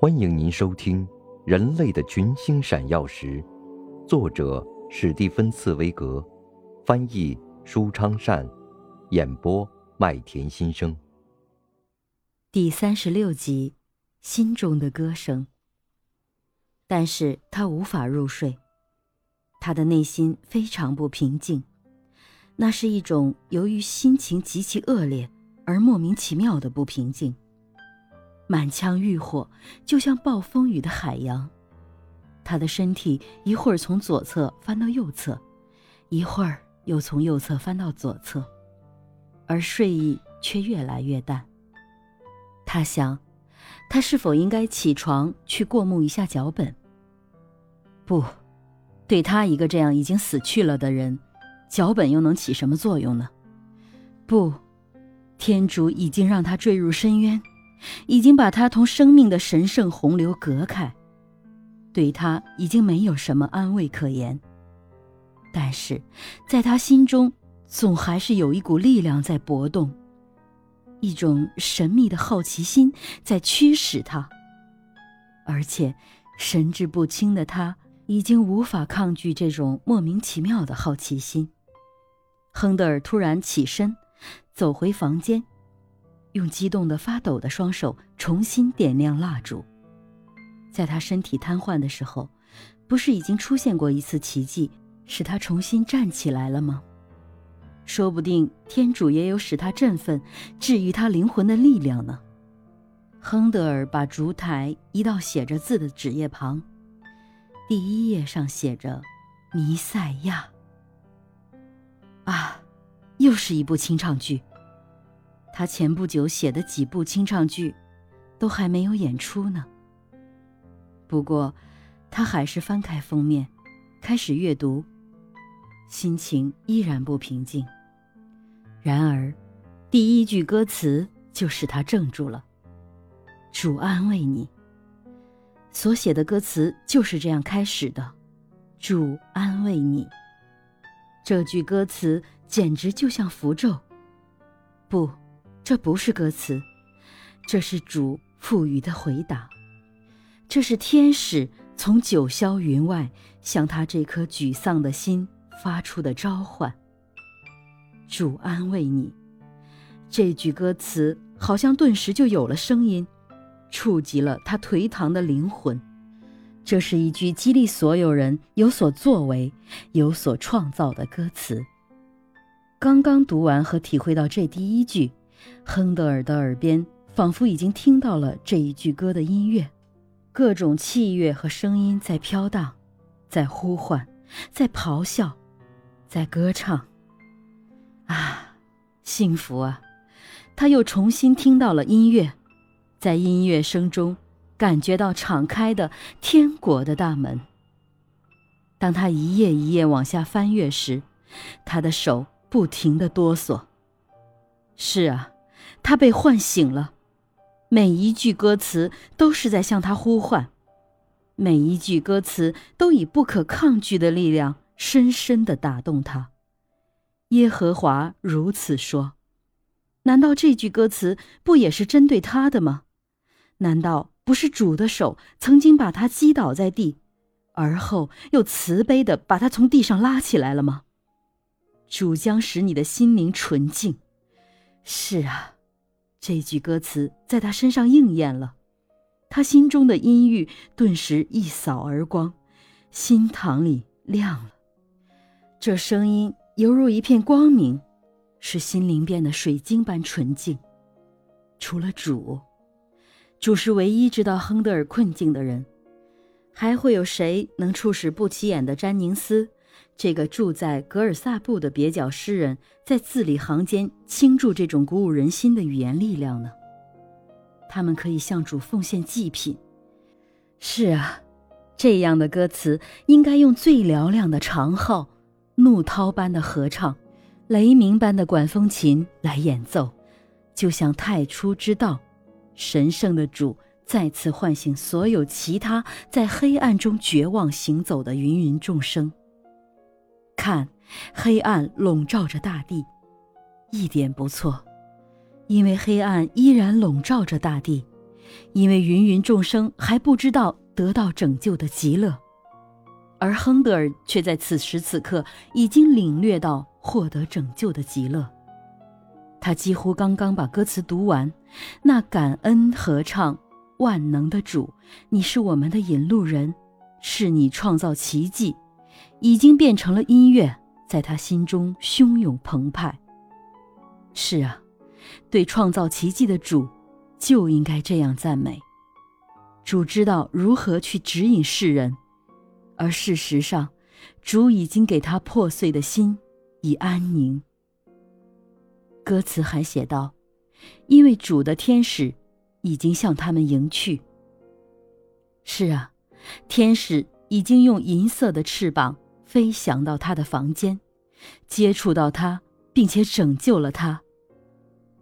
欢迎您收听《人类的群星闪耀时》，作者史蒂芬·茨威格，翻译舒昌善，演播麦田心声。第三十六集，心中的歌声。但是他无法入睡，他的内心非常不平静，那是一种由于心情极其恶劣而莫名其妙的不平静。满腔欲火，就像暴风雨的海洋。他的身体一会儿从左侧翻到右侧，一会儿又从右侧翻到左侧，而睡意却越来越淡。他想，他是否应该起床去过目一下脚本？不，对他一个这样已经死去了的人，脚本又能起什么作用呢？不，天主已经让他坠入深渊。已经把他同生命的神圣洪流隔开，对他已经没有什么安慰可言。但是，在他心中，总还是有一股力量在搏动，一种神秘的好奇心在驱使他。而且，神志不清的他已经无法抗拒这种莫名其妙的好奇心。亨德尔突然起身，走回房间。用激动的发抖的双手重新点亮蜡烛。在他身体瘫痪的时候，不是已经出现过一次奇迹，使他重新站起来了吗？说不定天主也有使他振奋、治愈他灵魂的力量呢。亨德尔把烛台移到写着字的纸页旁，第一页上写着《弥赛亚》。啊，又是一部清唱剧。他前不久写的几部清唱剧，都还没有演出呢。不过，他还是翻开封面，开始阅读，心情依然不平静。然而，第一句歌词就使他怔住了：“主安慰你。”所写的歌词就是这样开始的：“主安慰你。”这句歌词简直就像符咒。不。这不是歌词，这是主赋予的回答，这是天使从九霄云外向他这颗沮丧的心发出的召唤。主安慰你，这句歌词好像顿时就有了声音，触及了他颓唐的灵魂。这是一句激励所有人有所作为、有所创造的歌词。刚刚读完和体会到这第一句。亨德尔的耳边仿佛已经听到了这一句歌的音乐，各种器乐和声音在飘荡，在呼唤，在咆哮，在歌唱。啊，幸福啊！他又重新听到了音乐，在音乐声中感觉到敞开的天国的大门。当他一页一页往下翻阅时，他的手不停地哆嗦。是啊。他被唤醒了，每一句歌词都是在向他呼唤，每一句歌词都以不可抗拒的力量深深的打动他。耶和华如此说：“难道这句歌词不也是针对他的吗？难道不是主的手曾经把他击倒在地，而后又慈悲的把他从地上拉起来了吗？主将使你的心灵纯净。是啊。”这句歌词在他身上应验了，他心中的阴郁顿时一扫而光，心堂里亮了。这声音犹如一片光明，使心灵变得水晶般纯净。除了主，主是唯一知道亨德尔困境的人，还会有谁能促使不起眼的詹宁斯？这个住在格尔萨布的蹩脚诗人，在字里行间倾注这种鼓舞人心的语言力量呢。他们可以向主奉献祭品。是啊，这样的歌词应该用最嘹亮的长号、怒涛般的合唱、雷鸣般的管风琴来演奏，就像太初之道，神圣的主再次唤醒所有其他在黑暗中绝望行走的芸芸众生。看，黑暗笼罩着大地，一点不错，因为黑暗依然笼罩着大地，因为芸芸众生还不知道得到拯救的极乐，而亨德尔却在此时此刻已经领略到获得拯救的极乐。他几乎刚刚把歌词读完，那感恩合唱，万能的主，你是我们的引路人，是你创造奇迹，已经变成了音乐，在他心中汹涌澎湃。是啊，对创造奇迹的主。就应该这样赞美。主知道如何去指引世人，而事实上，主已经给他破碎的心以安宁。歌词还写道：“因为主的天使已经向他们迎去。”是啊，天使已经用银色的翅膀飞翔到他的房间，接触到他，并且拯救了他。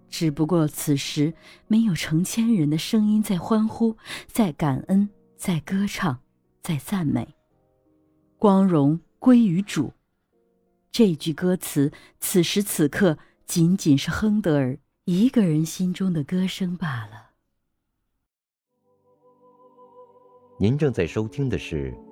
只不过此时没有成千人的声音在欢呼，在感恩，在歌唱，在赞美。光荣归于主。这句歌词此时此刻仅仅是亨德尔一个人心中的歌声罢了。您正在收听的是《